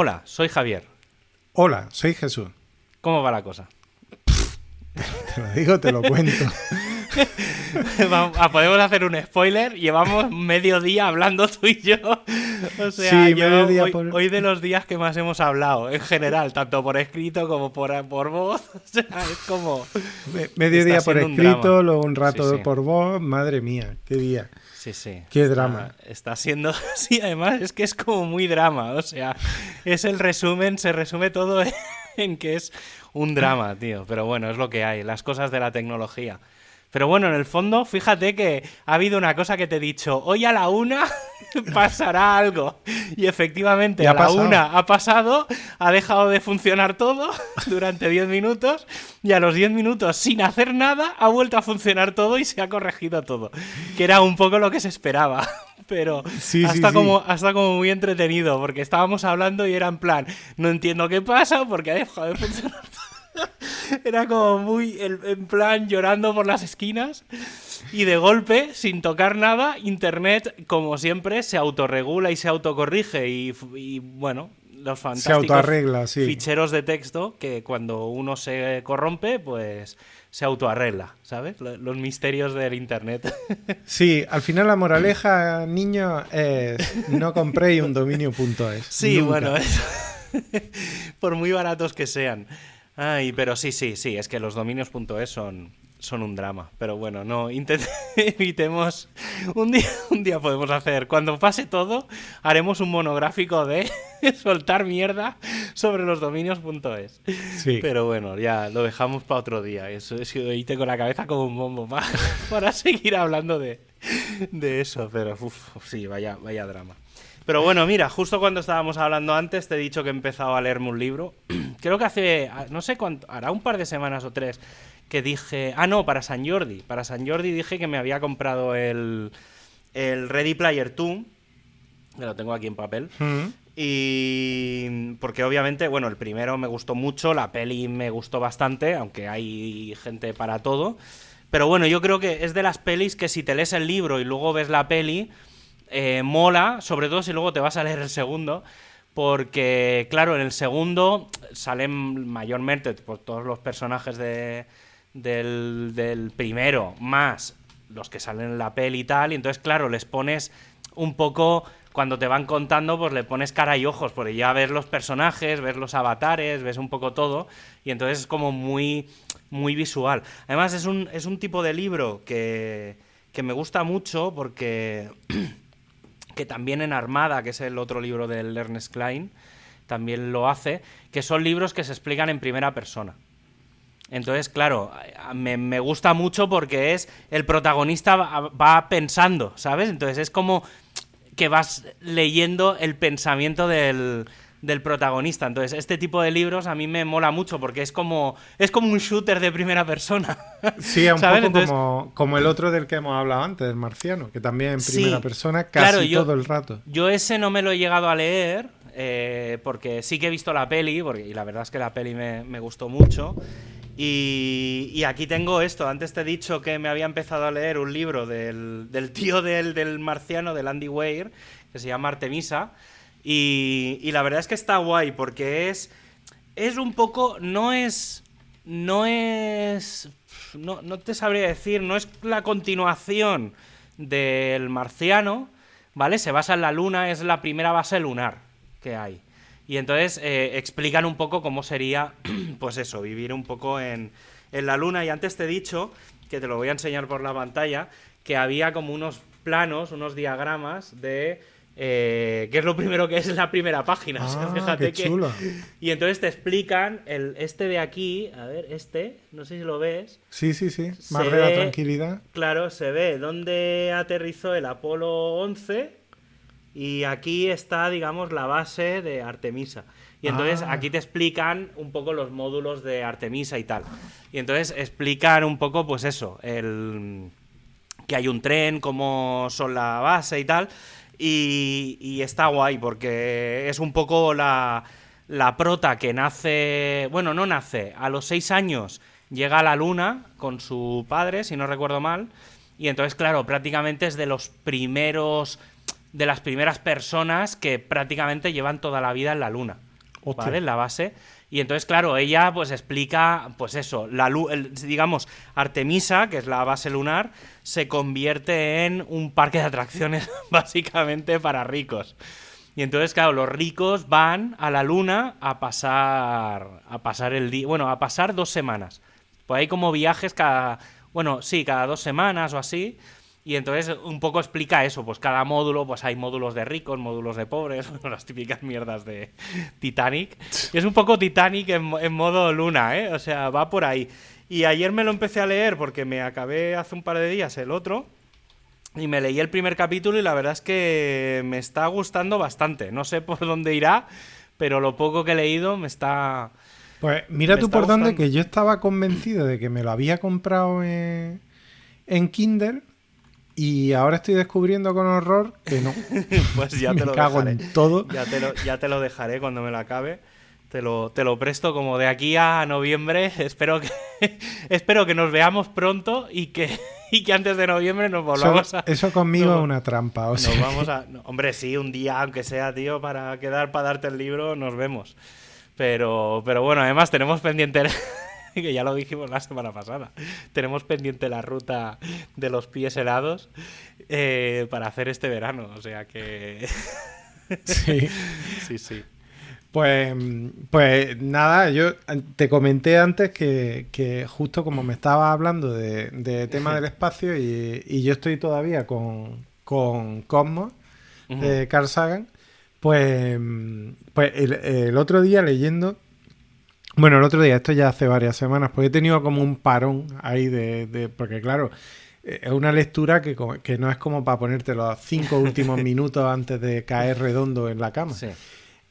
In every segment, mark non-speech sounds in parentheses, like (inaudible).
Hola, soy Javier. Hola, soy Jesús. ¿Cómo va la cosa? (laughs) Te lo digo, te lo cuento. (laughs) Ah, podemos hacer un spoiler. Llevamos medio día hablando tú y yo. O sea, Sí, yo medio día hoy, por- hoy de los días que más hemos hablado, en general, tanto por escrito como por, por voz. (laughs) O sea, es como. Me- Medio día por un escrito, luego un rato Sí, sí. por voz. Madre mía, qué día. Sí, sí. Qué drama. Ah, está siendo. (laughs) Sí, además es que es como muy drama. O sea, es el resumen, se resume todo (laughs) en que es un drama, tío. Pero bueno, es lo que hay, las cosas de la tecnología. Pero bueno, en el fondo, fíjate que ha habido una cosa que te he dicho. Hoy a la una (laughs) pasará algo. Y efectivamente, Y a la pasado. una ha pasado, ha dejado de funcionar todo (laughs) durante 10 minutos. Y a los 10 minutos, sin hacer nada, ha vuelto a funcionar todo y se ha corregido todo. Que era un poco lo que se esperaba. (laughs) Pero Sí, hasta, sí. como, hasta como muy entretenido, porque estábamos hablando y era en plan, no entiendo qué pasa porque ha dejado de funcionar todo. Era como muy el- en plan llorando por las esquinas y de golpe, sin tocar nada, Internet, como siempre, se autorregula y se autocorrige y, y, bueno, los Se fantásticos autoarregla, sí. ficheros de texto que cuando uno se corrompe, pues se autoarregla, ¿sabes? Lo- Los misterios del Internet. (laughs) Sí, al final la moraleja, niño, es no compréis un dominio.es. Sí, Nunca. bueno, eso. (laughs) por muy baratos que sean. Ay, pero sí, sí, sí, es que los dominios.es son, son un drama. Pero bueno, no, (laughs) evitemos. Un día, (laughs) un día podemos hacer, cuando pase todo, haremos un monográfico de (laughs) soltar mierda sobre los dominios.es. Sí. Pero bueno, ya lo dejamos para otro día. Eso es que hoy tengo la cabeza como un bombo para, para seguir hablando de, de eso. Pero uf, sí, vaya, vaya drama. Pero bueno, mira, justo cuando estábamos hablando antes, te he dicho que he empezado a leerme un libro. (clears throat) Creo que hace, no sé cuánto, hará un par de semanas o tres, que dije. Ah, no, para San Jordi. Para San Jordi dije que me había comprado el, el Ready Player 2. Que lo tengo aquí en papel. Mm. Y porque obviamente, bueno, el primero me gustó mucho, la peli me gustó bastante, aunque hay gente para todo. Pero bueno, yo creo que es de las pelis que si te lees el libro y luego ves la peli, eh, mola, sobre todo si luego te vas a leer el segundo. Porque, claro, en el segundo salen mayormente todos los personajes de, del, del primero, más los que salen en la peli y tal. Y entonces, claro, les pones un poco cuando te van contando, pues le pones cara y ojos, porque ya ves los personajes, ves los avatares, ves un poco todo, y entonces es como muy, muy visual. Además, es un, es un tipo de libro que, que me gusta mucho porque (clears throat) que también en Armada, que es el otro libro del Ernest Klein, también lo hace, que son libros que se explican en primera persona. Entonces, claro, me, gusta mucho porque es el protagonista va pensando, ¿sabes? Entonces es como que vas leyendo el pensamiento del, del protagonista. Entonces, este tipo de libros a mí me mola mucho porque es como es como un shooter de primera persona. (laughs) Sí, un ¿Sabes? poco Entonces- como, como el otro del que hemos hablado antes, el marciano, que también en Sí, primera persona casi claro, yo- todo el rato. Yo ese no me lo he llegado a leer, eh, porque sí que he visto la peli, porque, y la verdad es que la peli me, me gustó mucho. Y, y aquí tengo esto. Antes te he dicho que me había empezado a leer un libro del, del tío del, del marciano, del Andy Weir, que se llama Artemisa. Y, la verdad es que está guay, porque es, es un poco. No es. No es. No, no te sabría decir, no es la continuación del marciano, ¿vale? Se basa en la luna, es la primera base lunar que hay. Y entonces eh, explican un poco cómo sería, (clears throat) pues eso, vivir un poco en, en la luna. Y antes te he dicho, que te lo voy a enseñar por la pantalla, que había como unos planos, unos diagramas de... eh, ¿Qué es lo primero que es la primera página? o sea, Ah, fíjate qué que... (laughs) Y entonces te explican el, este de aquí, a ver, este, no sé si lo ves. Sí, sí, sí. Más de la tranquilidad. Claro, se ve dónde aterrizó el Apolo 11 y aquí está, digamos, la base de Artemisa. Y entonces Ah. aquí te explican un poco los módulos de Artemisa y tal. Y entonces explican un poco, pues eso, el que hay un tren, cómo son la base y tal. Y, y está guay porque es un poco la, la prota que nace, bueno, no nace, a los seis años llega a la luna con su padre, si no recuerdo mal. Y entonces, claro, prácticamente es de los primeros, de las primeras personas que prácticamente llevan toda la vida en la luna. ¿vale? La base. Y entonces, claro, ella pues explica, pues eso, la luz, digamos, Artemisa, que es la base lunar, se convierte en un parque de atracciones (laughs) básicamente para ricos. Y entonces, claro, los ricos van a la luna a pasar a pasar el día, bueno, a pasar dos semanas. Pues hay como viajes cada, bueno, sí, cada dos semanas o así. Y entonces un poco explica eso, pues cada módulo, pues hay módulos de ricos, módulos de pobres, (laughs) las típicas mierdas de Titanic. Y es un poco Titanic en, en, modo luna, ¿eh? O sea, va por ahí. Y ayer me lo empecé a leer porque me acabé hace un par de días el otro. Y me leí el primer capítulo y la verdad es que me está gustando bastante. No sé por dónde irá, pero lo poco que he leído me está... Pues mira tú por dónde que yo estaba convencido de que me lo había comprado en, en Kindle y ahora estoy descubriendo con horror que no. (laughs) pues ya (laughs) te lo cago dejaré. en todo. Ya te, lo, ya te lo dejaré cuando me lo acabe. Te lo, te lo presto como de aquí a noviembre. (laughs) Espero que, espero que nos veamos pronto y que, y que antes de noviembre nos volvamos eso, a. Eso conmigo es una trampa. O sea. Nos vamos a. No, hombre, sí, un día, aunque sea, tío, para quedar, para darte el libro, nos vemos. Pero, pero bueno, además tenemos pendiente (laughs) que ya lo dijimos la semana pasada. Tenemos pendiente la ruta de los pies helados eh, para hacer este verano. O sea que. (laughs) sí. (laughs) sí, sí. Pues, pues nada, yo te comenté antes que, que justo como me estaba hablando de, de tema del espacio y, y, yo estoy todavía con, con Cosmos de Carl Sagan, pues, pues el, el otro día leyendo bueno, el otro día, esto ya hace varias semanas, porque he tenido como un parón ahí de. de porque, claro, es una lectura que, que, no es como para ponerte los cinco (laughs) últimos minutos antes de caer redondo en la cama. Sí.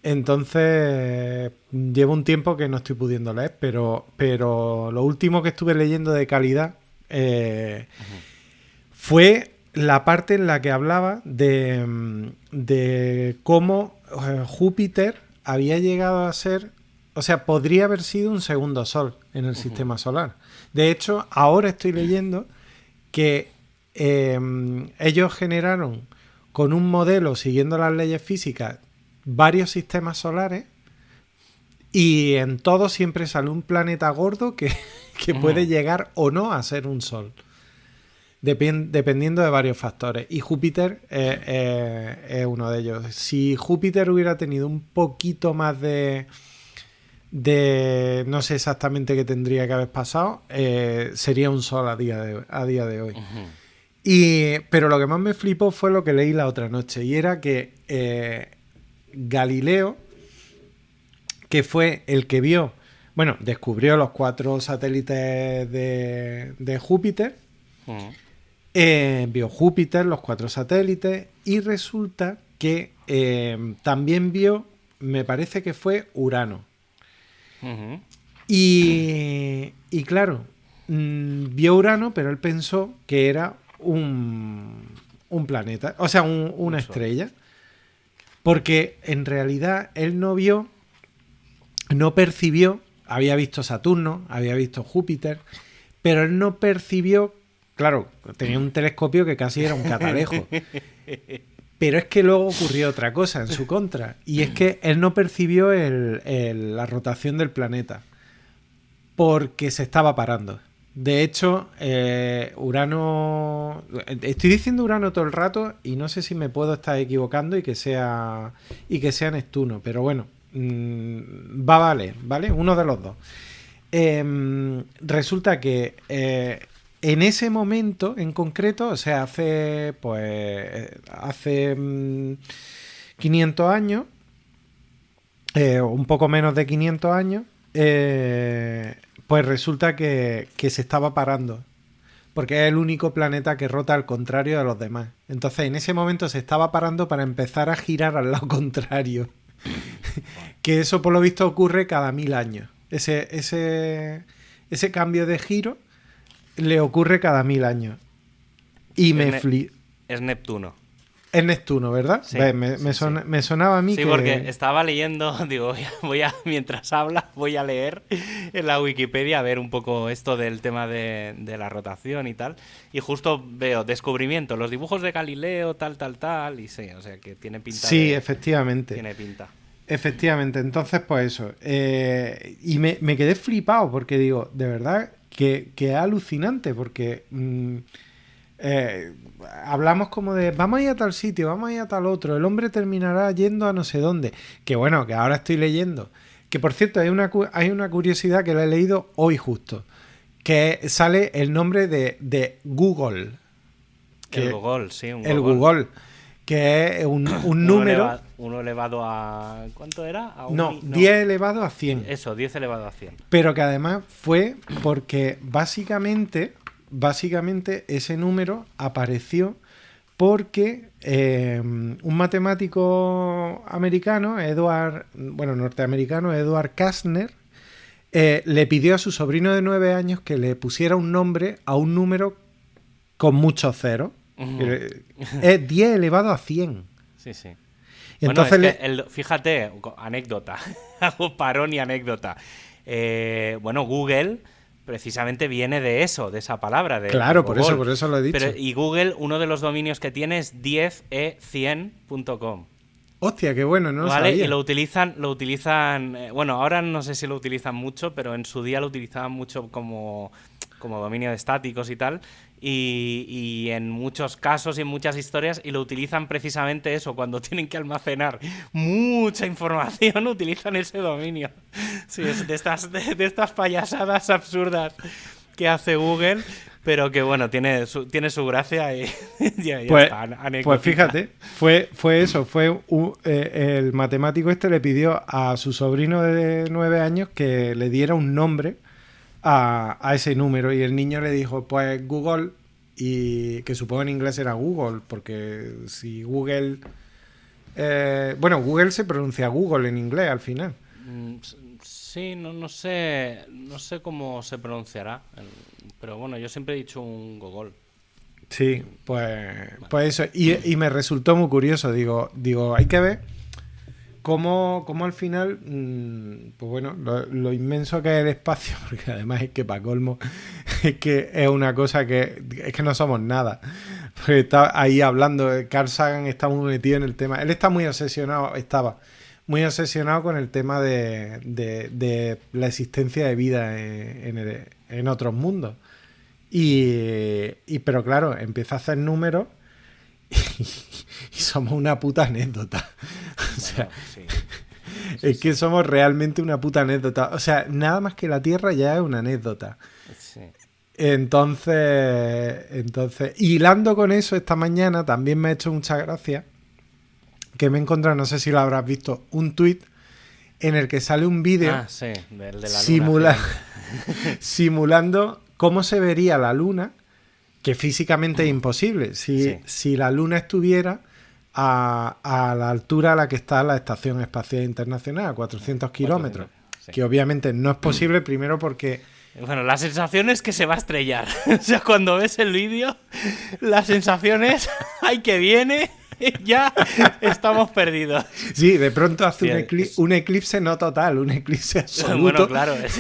Entonces, llevo un tiempo que no estoy pudiendo leer, pero, pero lo último que estuve leyendo de calidad eh, fue la parte en la que hablaba de, de cómo eh, Júpiter había llegado a ser o sea, podría haber sido un segundo sol en el uh -huh. sistema solar. De hecho, ahora estoy leyendo que eh, ellos generaron con un modelo siguiendo las leyes físicas varios sistemas solares y en todo siempre sale un planeta gordo que, (laughs) que uh -huh. puede llegar o no a ser un sol. Depend dependiendo de varios factores. Y Júpiter eh, eh, es uno de ellos. Si Júpiter hubiera tenido un poquito más de de no sé exactamente qué tendría que haber pasado, eh, sería un sol a día de, a día de hoy. Uh -huh. y, pero lo que más me flipó fue lo que leí la otra noche, y era que eh, Galileo, que fue el que vio, bueno, descubrió los cuatro satélites de, de Júpiter, uh -huh. eh, vio Júpiter, los cuatro satélites, y resulta que también vio, me parece que fue Urano. Uh -huh. y, y, claro, mmm, vio Urano, pero él pensó que era un, un planeta, o sea, un, una estrella. Porque en realidad él no vio, no percibió, había visto Saturno, había visto Júpiter, pero él no percibió, claro, tenía un telescopio que casi era un catalejo. (laughs) Pero es que luego ocurrió otra cosa en su contra. Y es que él no percibió la rotación del planeta. Porque se estaba parando. De hecho, eh, Urano. Estoy diciendo Urano todo el rato y no sé si me puedo estar equivocando y que sea. y que sea Neptuno. Pero bueno. Mmm, va a valer, ¿vale? Uno de los dos. Eh, resulta que eh, en ese momento en concreto, o sea, hace pues hace mmm, 500 años, eh, un poco menos de 500 años, eh, pues resulta que, que, se estaba parando. Porque es el único planeta que rota al contrario de los demás. Entonces, en ese momento se estaba parando para empezar a girar al lado (laughs) contrario. (laughs) que eso, por lo visto, ocurre cada mil años. Ese, ese, ese cambio de giro le ocurre cada mil años. Y me ne fli... Es Neptuno. Es Neptuno, ¿verdad? Sí, me, me, sí, son, sí. me, sonaba a mí sí, que... porque estaba leyendo, (laughs) digo, voy a, mientras habla, voy a leer en la Wikipedia a ver un poco esto del tema de, de, la rotación y tal. Y justo veo descubrimiento, los dibujos de Galileo, tal, tal, tal. Y sí, o sea que tiene pinta. Sí, de, efectivamente. Tiene pinta. Efectivamente, entonces pues eso. Eh, y me, me, quedé flipado porque digo, de verdad que, que es alucinante porque mm, eh, hablamos como de, vamos a ir a tal sitio, vamos a ir a tal otro, el hombre terminará yendo a no sé dónde. Que bueno, que ahora estoy leyendo. Que por cierto, hay una, hay una curiosidad que la he leído hoy justo. Que sale el nombre de, de Google. el Google, sí. Un el Google. Que es un, (coughs) número... uno elevado a... ¿Cuánto era? no, 10 elevado a 100. Eso, 10 elevado a 100. Pero que además fue porque básicamente básicamente ese número apareció porque eh, un matemático americano, Edward, bueno, norteamericano, Edward Kastner, eh, le pidió a su sobrino de nueve años que le pusiera un nombre a un número con muchos ceros. Es 10 elevado a 100. Sí, sí. entonces fíjate, anécdota, (laughs) hago parón y anécdota. Eh, bueno, Google precisamente viene de eso, de esa palabra. De claro, por eso, por eso lo he dicho. y Google, uno de los dominios que tiene es 10e100.com. Hostia, qué bueno, ¿no? Vale, y lo utilizan, lo utilizan, eh, bueno, ahora no sé si lo utilizan mucho, pero en su día lo utilizaban mucho como, como dominio de estáticos y tal y, en muchos casos y en muchas historias y lo utilizan precisamente eso, cuando (laughs) tienen que almacenar mucha información (laughs) utilizan ese dominio. Sí, es de estas, de, estas payasadas absurdas que hace Google, pero que bueno, tiene su, tiene su gracia y (laughs) ya, pues, pues, fíjate, fue, fue eso, fue eh, el matemático este le pidió a su sobrino de nueve años que le diera un nombre a, ese número y el niño le dijo, pues Google, y que supongo en inglés era Google, porque si Google... Eh, bueno, Google se pronuncia Google en inglés al final. Mm, sí, no, no sé no sé cómo se pronunciará, pero bueno, yo siempre he dicho un Google. Sí, pues, pues eso. Y, y, me resultó muy curioso. Digo, digo, hay que ver cómo, al final, mm, pues bueno, lo, inmenso que es el espacio, (laughs) porque además es que para colmo, (laughs) es que es una cosa que es que no somos nada. Porque está ahí hablando, Carl Sagan está muy metido en el tema. Él está muy obsesionado, estaba muy obsesionado con el tema de, de, la existencia de vida en, en, otros mundos. Y, pero claro, empieza a hacer números (laughs) y, (laughs) somos una puta anécdota. (laughs) O sea, es que somos realmente una puta anécdota. O sea, nada más que la Tierra ya es una anécdota. Entonces, entonces, hilando con eso esta mañana, también me ha hecho mucha gracia que me he encontrado, no sé si lo habrás visto, un tuit en el que sale un vídeo ah, (laughs) simulando cómo se vería la luna que físicamente es imposible. Si, si la Luna estuviera a, a, la altura a la que está la Estación Espacial Internacional, a 400 kilómetros, que obviamente no es posible, primero porque... Bueno, la sensación es que se va a estrellar. (laughs) o sea, cuando ves el vídeo, la sensación es, (laughs) ¡ay, que viene! (laughs) ya estamos perdidos. Sí, de pronto hace un, eclipse, no total, un eclipse absoluto. Bueno, claro, es,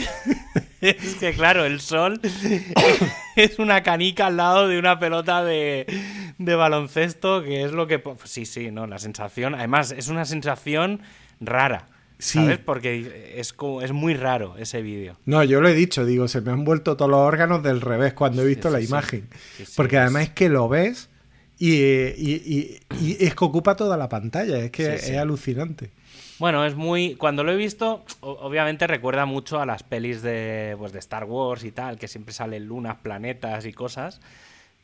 (laughs) que claro, el sol (laughs) es una canica al lado de una pelota de, baloncesto, que es lo que... Sí, sí, no, la sensación... Además, es una sensación rara. ¿Sabes? Porque es, es muy raro ese vídeo. No, yo lo he dicho, digo, se me han vuelto todos los órganos del revés cuando he visto la imagen. Porque además es que lo ves y, es que ocupa toda la pantalla, es que es alucinante. Bueno, es muy. Cuando lo he visto, obviamente recuerda mucho a las pelis de, pues, de Star Wars y tal, que siempre salen lunas, planetas y cosas.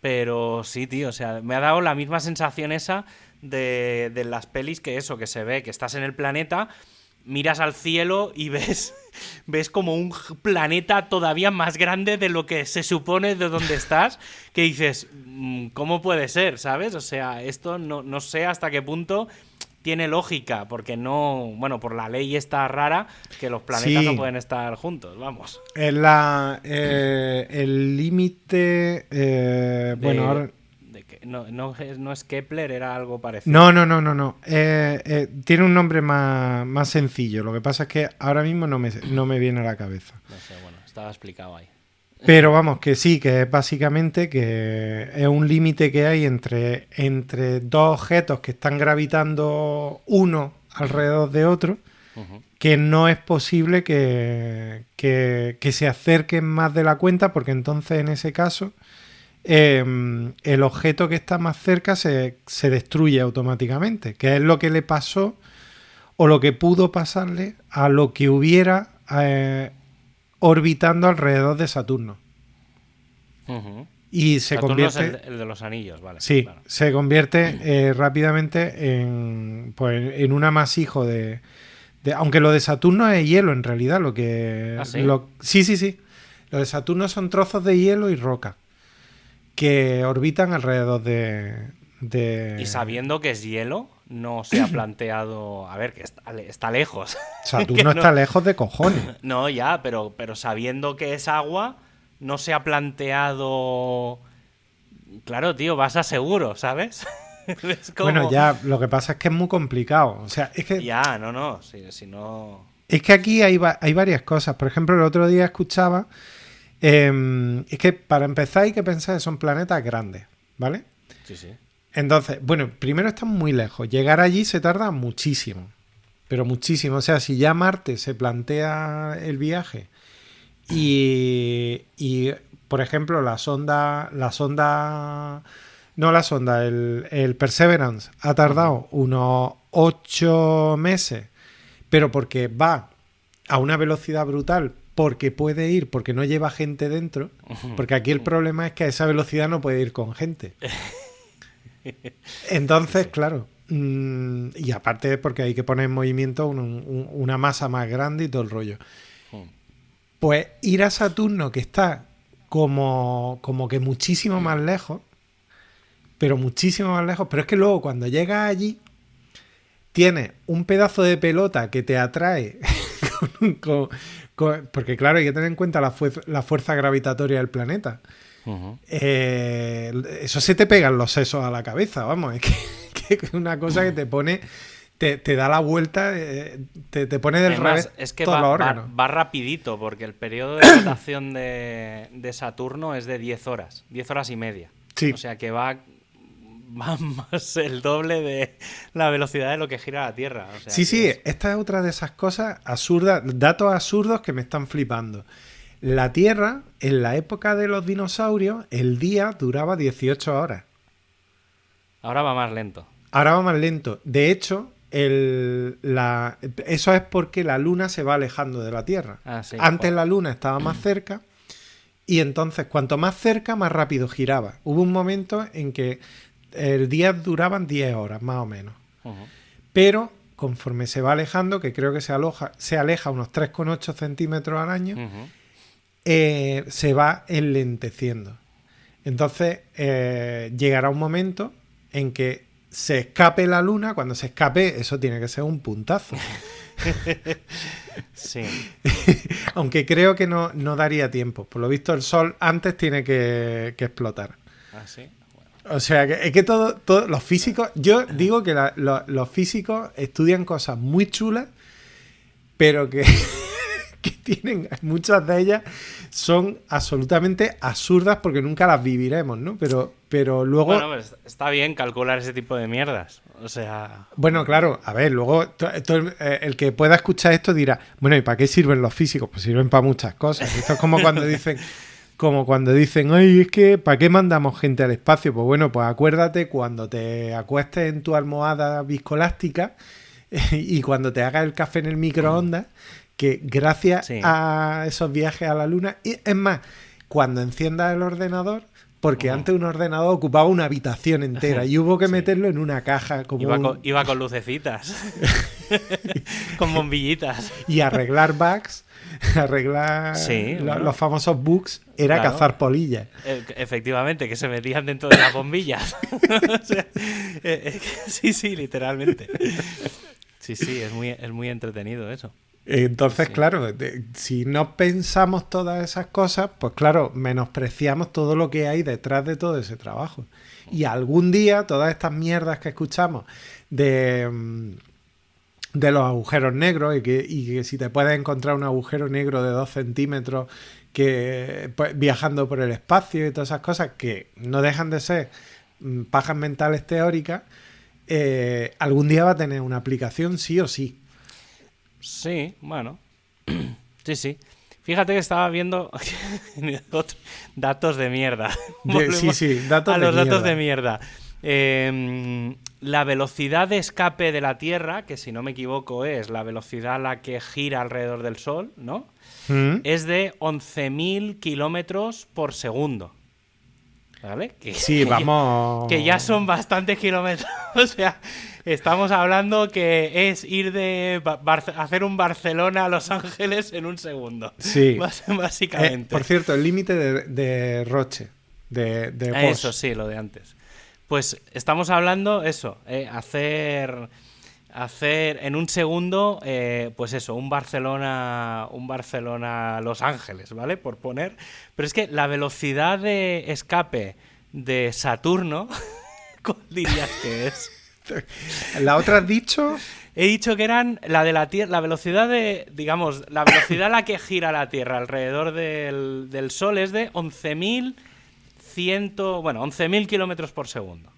Pero sí, tío, o sea, me ha dado la misma sensación esa de, de las pelis que eso, que se ve que estás en el planeta miras al cielo y (laughs) ves, ves como un planeta todavía más grande de lo que se supone de donde estás, que dices, mm, ¿cómo puede ser? ¿Sabes? O sea, esto no, no sé hasta qué punto tiene lógica, porque no, bueno, por la ley está rara que los planetas no pueden estar juntos, vamos. En la, eh, el límite, eh, bueno, ahora no, no, no, es Kepler, era algo parecido. No, no, no, no, no. Eh, eh, tiene un nombre más, sencillo. Lo que pasa es que ahora mismo no me, no me viene a la cabeza. No sé, bueno, estaba explicado ahí. Pero vamos, que sí, que es básicamente que es un límite que hay entre, entre dos objetos que están gravitando uno alrededor de otro que no es posible que, que, se acerquen más de la cuenta, porque entonces en ese caso em, el objeto que está más cerca se, destruye automáticamente, que es lo que le pasó o lo que pudo pasarle a lo que hubiera eh, orbitando alrededor de Saturno. Y se convierte. el, de los anillos, vale. Sí, se convierte eh, rápidamente en, pues, en un amasijo de, Aunque lo de Saturno es hielo en realidad, lo que. ¿Ah, sí? sí, sí, sí. Lo de Saturno son trozos de hielo y roca que orbitan alrededor de. de... Y sabiendo que es hielo, no se ha planteado. A ver, que está, lejos. Saturno (laughs) está lejos de cojones. (laughs) No, ya, pero, pero sabiendo que es agua no se ha planteado... Claro, tío, vas a seguro, ¿sabes? (laughs) Bueno, ya, lo que pasa es que es muy complicado. O sea, es que... Ya, no, no, si, no... Es que aquí hay, hay, varias cosas. Por ejemplo, el otro día escuchaba... Em, es que para empezar hay que pensar que son planetas grandes, ¿vale? Sí, sí. Entonces, bueno, primero están muy lejos. Llegar allí se tarda muchísimo. Pero muchísimo. O sea, si ya Marte se plantea el viaje y, por ejemplo, la sonda, la sonda, no la sonda, el, Perseverance ha tardado unos ocho meses, pero porque va a una velocidad brutal, porque puede ir, porque no lleva gente dentro, porque aquí el problema es que a esa velocidad no puede ir con gente. (laughs) Entonces, claro, mm, y aparte porque hay que poner en movimiento una masa más grande y todo el rollo. Pues ir a Saturno, que está como, como que muchísimo más lejos, pero muchísimo más lejos, pero es que luego cuando llegas allí, tienes un pedazo de pelota que te atrae, (laughs) porque claro, hay que tener en cuenta la, fuerza gravitatoria del planeta. Eh, eso se te pegan los sesos a la cabeza, vamos, es que (laughs) es una cosa que te pone te, da la vuelta, eh, te, pone del revés. Es que va, va, rapidito, porque el periodo de rotación de, Saturno es de 10 horas, 10 horas y media. O sea que va, más el doble de la velocidad de lo que gira la Tierra. sí, sí, esta es otra de esas cosas absurdas, datos absurdos que me están flipando. La Tierra, en la época de los dinosaurios, el día duraba 18 horas. Ahora va más lento. Ahora va más lento. De hecho, la, eso es porque la luna se va alejando de la Tierra. Ah, Antes la luna estaba más cerca y entonces cuanto más cerca, más rápido giraba. Hubo un momento en que el día duraban 10 horas, más o menos. Pero conforme se va alejando, que creo que se, aloja, se aleja unos 3,8 centímetros al año, eh, se va enlenteciendo. Entonces eh, llegará un momento en que se escape la luna, cuando se escape, eso tiene que ser un puntazo. (laughs) sí. (laughs) Aunque creo que no, daría tiempo. Por lo visto, el sol antes tiene que, explotar. Ah, sí. O sea, que es que todos los físicos, yo digo que los físicos estudian cosas muy chulas, pero que, (laughs) que tienen, muchas de ellas son absolutamente absurdas porque nunca las viviremos, ¿no? Pero, pero luego... Bueno, pues está bien calcular ese tipo de mierdas. O sea... Bueno, claro, a ver, luego eh, el que pueda escuchar esto dirá, bueno, ¿y para qué sirven los físicos? Pues sirven para muchas cosas. Esto es como cuando dicen... (laughs) Como cuando dicen, ay, es que, ¿para qué mandamos gente al espacio? Pues bueno, pues acuérdate cuando te acuestes en tu almohada viscolástica (laughs) y cuando te hagas el café en el microondas, que gracias a esos viajes a la luna, y es más, cuando enciendas el ordenador, porque antes un ordenador ocupaba una habitación entera y hubo que meterlo en una caja. Como iba, con, lucecitas, (laughs) con bombillitas. Y arreglar bugs, arreglar los famosos bugs, era cazar polillas. E, efectivamente, que se metían dentro de las bombillas. (laughs) Eh, eh, (laughs) sí, sí, literalmente. Sí, sí, es muy, es muy entretenido eso. Entonces, claro, si no pensamos todas esas cosas, pues claro, menospreciamos todo lo que hay detrás de todo ese trabajo. Y algún día todas estas mierdas que escuchamos de, mm, de los agujeros negros y que, si te puedes encontrar un agujero negro de dos centímetros que pues, viajando por el espacio y todas esas cosas que no dejan de ser mm, pajas mentales teóricas, eh, algún día va a tener una aplicación sí o sí. Sí, bueno. (clears throat) sí, sí. Fíjate que estaba viendo (laughs) datos de mierda. (laughs) sí, sí, datos a de los mierda. datos de mierda. Eh, la velocidad de escape de la Tierra, que si no me equivoco es la velocidad a la que gira alrededor del Sol, ¿no? ¿Mm? Es de 11.000 kilómetros por segundo. ¿Vale? Que, Sí, (laughs) vamos. que ya son bastantes kilómetros. O sea, estamos hablando que es ir de hacer un Barcelona a Los Ángeles en un segundo. Sí. (laughs) Eh, Básicamente. por cierto, el límite de, de Roche. De, de Bosch. Eso sí, lo de antes. Pues estamos hablando, eso, eh, hacer. Hacer en un segundo, eh, pues eso, un Barcelona. Un Barcelona Los Ángeles, ¿vale? Por poner. Pero es que la velocidad de escape de Saturno. (laughs) ¿Cuál dirías que es? La otra has dicho. He dicho que eran la de la Tierra, la velocidad de, digamos, la velocidad a la que gira la Tierra alrededor del, del Sol es de 11.100, bueno, 11.000 kilómetros por segundo.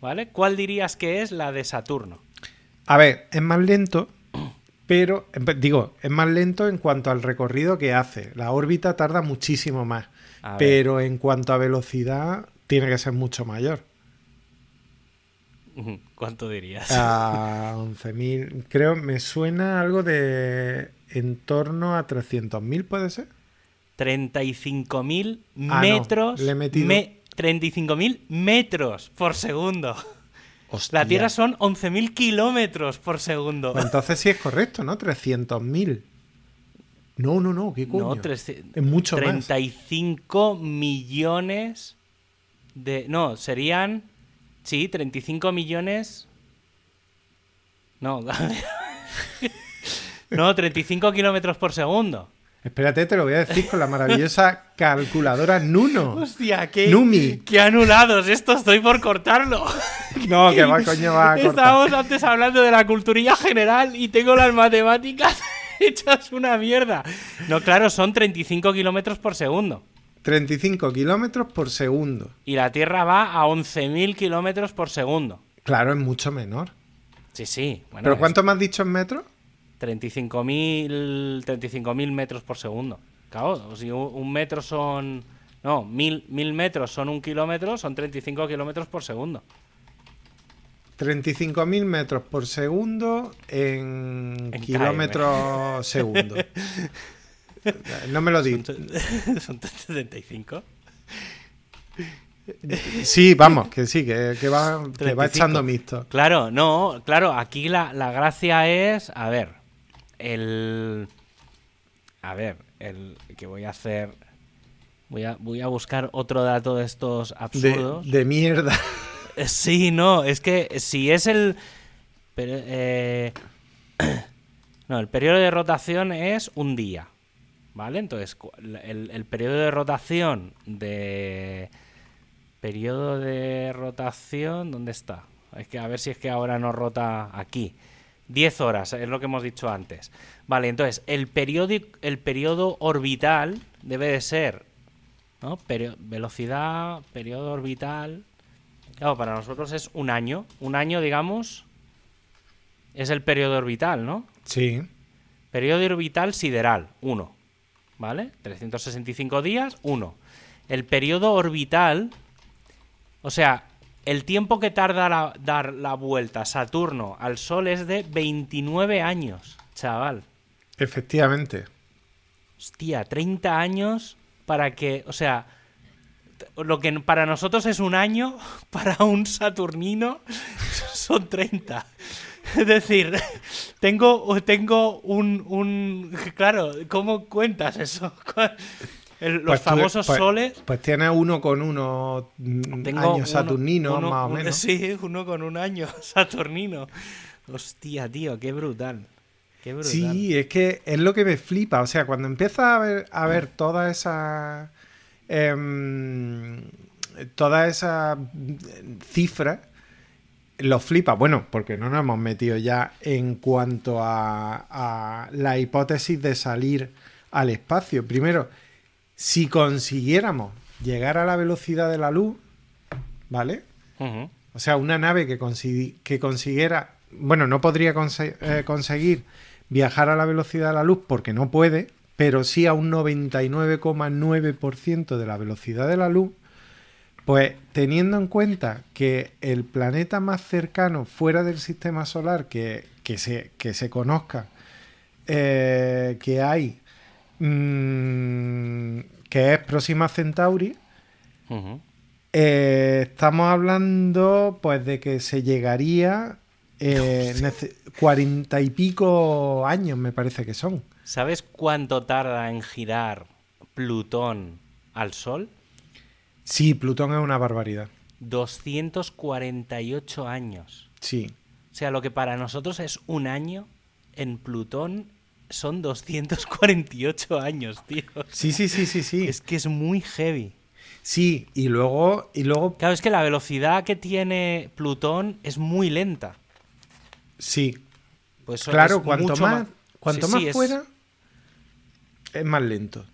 ¿Vale? ¿Cuál dirías que es la de Saturno? A ver, es más lento, pero. Digo, es más lento en cuanto al recorrido que hace. La órbita tarda muchísimo más. Pero en cuanto a velocidad, tiene que ser mucho mayor. ¿Cuánto dirías? A 11.000. Creo, me suena algo de. En torno a 300.000, ¿puede ser? 35.000 Ah, no, metros. le he metido- me- 35.000 metros por segundo. Hostia. La Tierra son 11.000 kilómetros por segundo. Pues entonces sí es correcto, ¿no? 300.000. No, no, no, ¿qué coño? No, 300 es mucho más. 35 millones de. No, serían. Sí, 35 millones. No, (laughs) no, 35 kilómetros por segundo. Espérate, te lo voy a decir con la maravillosa calculadora Nuno. Hostia, qué, Numi. qué anulados. Esto estoy por cortarlo. (laughs) No, que va, coño, va a cortar. Estábamos antes hablando de la culturilla general y tengo las matemáticas (laughs) hechas una mierda. No, claro, son 35 kilómetros por segundo. 35 kilómetros por segundo. Y la Tierra va a 11.000 kilómetros por segundo. Claro, es mucho menor. Sí, sí. Bueno, ¿Pero es cuánto me has dicho en metros? 35.000 35.000 metros por segundo. Claro, si un, un metro son... No, mil, mil metros son un kilómetro, son 35 kilómetros por segundo. 35.000 metros por segundo en, En kilómetros segundo. (laughs) No me lo di. son 35. (laughs) Sí, vamos, que sí, que, que va, que va 35. echando mixto. Claro, no, claro, aquí la, la gracia es, a ver, el... A ver, el que voy a hacer... Voy a, voy a buscar otro dato de estos De, absurdos. de mierda. Eh, Sí, no, es que si es el... pero, eh, (clears throat) no, el periodo de rotación es un día, ¿vale? Entonces, el, el periodo de rotación de... Periodo de rotación, ¿dónde está? Es que a ver si es que ahora no rota aquí. 10 horas, es lo que hemos dicho antes. Vale, entonces, el periodo, el periodo orbital debe de ser, ¿no? Velocidad, periodo orbital... Claro, para nosotros es un año. Un año, digamos, es el periodo orbital, ¿no? Sí. Periodo orbital sideral, 1. ¿Vale? 365 días, 1. El periodo orbital, o sea, el tiempo que tarda la- dar la vuelta Saturno al Sol es de 29 años, chaval. Efectivamente. Hostia, 30 años para que, o sea, lo que para nosotros es un año, (laughs) para un saturnino (laughs) son 30. (laughs) Es decir, tengo, tengo un, un... Claro, ¿cómo cuentas eso? ¿Cuál- (laughs) el- los Pues tú- famosos pues- soles... Pues tiene uno con uno mm, Tengo saturninos, uno- más o menos. (laughs) Sí, uno con un año saturnino. Hostia, tío, qué brutal. Qué brutal. Sí, es que es lo que me flipa. O sea, cuando empiezas a ver, a ver todas esas. em, todas esas mm, cifras, lo flipa. Bueno, porque no nos hemos metido ya en cuanto a, a la hipótesis de salir al espacio. Primero, si consiguiéramos llegar a la velocidad de la luz, ¿vale? O sea, una nave que, consi- que consiguiera, bueno, no podría conse- eh, conseguir viajar a la velocidad de la luz porque no puede, pero sí a un 99,9% de la velocidad de la luz, pues teniendo en cuenta que el planeta más cercano fuera del sistema solar que, que, se, que se conozca, eh, que hay, mm, que es Próxima Centauri, eh, estamos hablando pues de que se llegaría eh, (laughs) cuarenta y pico años, me parece que son. ¿Sabes cuánto tarda en girar Plutón al Sol? Sí, Plutón es una barbaridad. 248 años. Sí. O sea, lo que para nosotros es un año, en Plutón son 248 años, tío. Sí, sí, sí, sí, sí. Es que es muy heavy. Sí, y luego, y luego, Claro, es que la velocidad que tiene Plutón es muy lenta. sí. Pues Claro, cuanto mucho más, cuanto Sí, más sí, es- fuera, es más lento.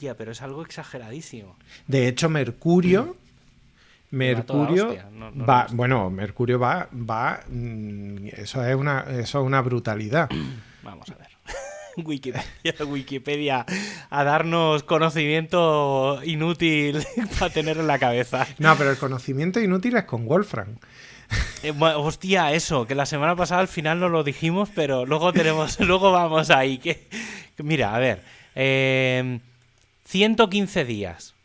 Hostia, pero es algo exageradísimo. De hecho, Mercurio. (clears throat) Mercurio no- no va, bueno, Mercurio va, va, mm, eso es una, eso es una brutalidad. (clears throat) Vamos a ver. (laughs) Wikipedia, Wikipedia a darnos conocimiento inútil (laughs) para tener en la cabeza. No, pero el conocimiento inútil es con Wolfram. (laughs) Eh, hostia, eso, que la semana pasada al final no lo dijimos, pero luego tenemos, luego vamos ahí. Que mira, a ver, eh, 115 días.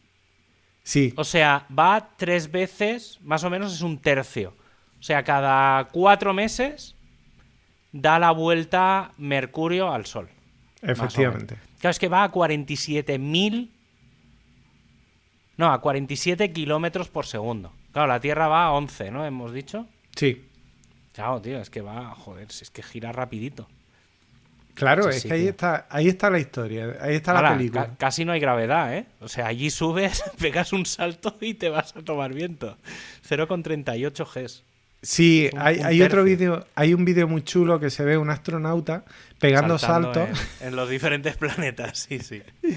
Sí, O sea, va tres veces, más o menos es un tercio. O sea, cada cuatro meses da la vuelta Mercurio al Sol. efectivamente. Claro, es que va a 47.000... No, a 47 kilómetros por segundo. Claro, la Tierra va a 11, ¿no? Hemos dicho. Sí. Claro, tío, es que va, joder, si es que gira rapidito. Claro, es que ahí está, ahí está la historia, ahí está la película. ca- casi no hay gravedad, ¿eh? O sea, allí subes, (laughs) pegas un salto y te vas a tomar viento. 0,38 Gs. Sí, un- hay, un hay otro vídeo, hay un vídeo muy chulo que se ve un astronauta pegando Saltando saltos. En, en los diferentes (laughs) planetas, sí, sí. (laughs)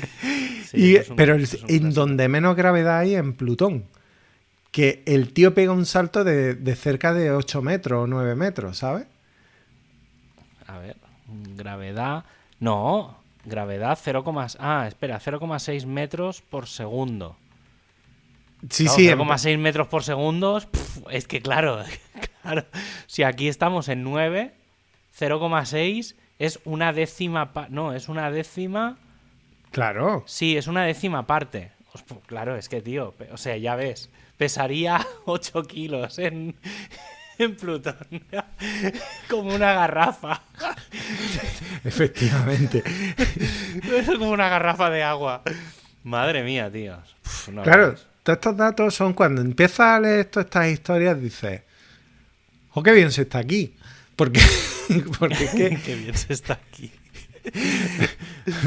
Sí, y, eso es un- pero el- en donde menos gravedad hay en Plutón. Que el tío pega un salto de, de cerca de 8 metros o 9 metros, ¿sabes? A ver, gravedad. No, gravedad 0, ah, espera, 0,6 metros por segundo. Sí, Claro, sí. en- 0,6 metros por segundo, es que claro, (laughs) claro, si aquí estamos en 9, 0,6 es una décima, no, es una décima, Claro. sí, es una décima parte. Claro, es que tío, o sea, ya ves, pesaría (laughs) 8 kilos en, en Plutón, (laughs) como una garrafa, Efectivamente. es como una garrafa de agua. Madre mía, tío. Uf, no, claro, todos estos datos son cuando empiezas a leer todas estas historias, dices, ¡oh, qué bien se está aquí! Porque, (laughs) porque (laughs) Qué bien se está aquí.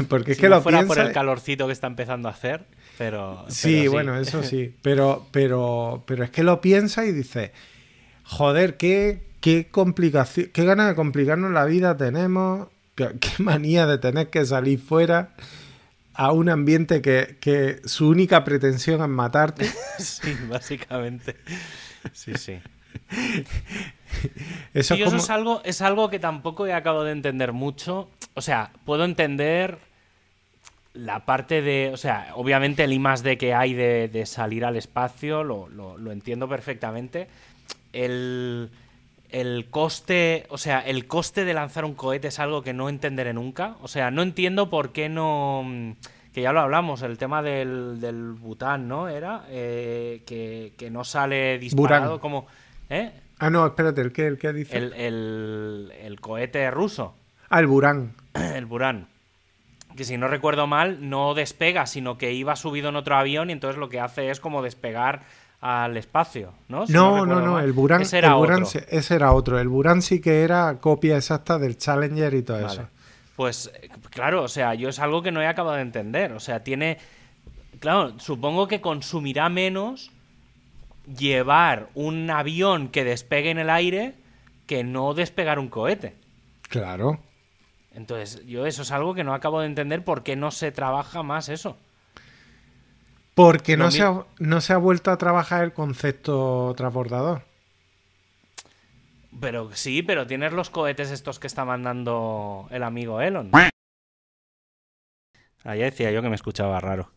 porque es Si que no lo fuera por el calorcito que está empezando a hacer, pero... Sí, pero bueno, eso sí. Pero, pero, pero es que lo piensas y dices, joder, qué, qué complicación, qué ganas de complicarnos la vida tenemos, qué, qué (laughs) manía de tener que salir fuera a un ambiente que, que su única pretensión es matarte. (laughs) Sí, básicamente. Sí, sí. (laughs) Eso eso es algo, es algo que tampoco he acabado de entender mucho. O sea, puedo entender la parte de. O sea, obviamente el I más D que hay de, de salir al espacio, lo, lo- lo entiendo perfectamente. El, el coste. O sea, el coste de lanzar un cohete es algo que no entenderé nunca. O sea, no entiendo por qué no. Que ya lo hablamos, el tema del, del Bután, ¿no? Era eh, que, que no sale disparado Burán. como. ¿Eh? Ah, no, espérate, ¿el qué, el qué dice? El, el- el cohete ruso, Ah, el Burán. (clears throat) el Buran. Que si no recuerdo mal, no despega, sino que iba subido en otro avión y entonces lo que hace es como despegar al espacio, ¿no? Si No, no, no, el Burán, Ese era el otro. ese era otro. El Burán sí que era copia exacta del Challenger y todo Vale. eso. Pues claro, o sea, yo es algo que no he acabado de entender. O sea, tiene. Claro, supongo que consumirá menos llevar un avión que despegue en el aire que no despegar un cohete. Claro. Entonces, yo eso es algo que no acabo de entender por qué no se trabaja más eso. Porque no mi- se, ha, no se ha vuelto a trabajar el concepto transbordador. Pero sí, pero tienes los cohetes estos que está mandando el amigo Elon. Ahí decía yo que me escuchaba raro.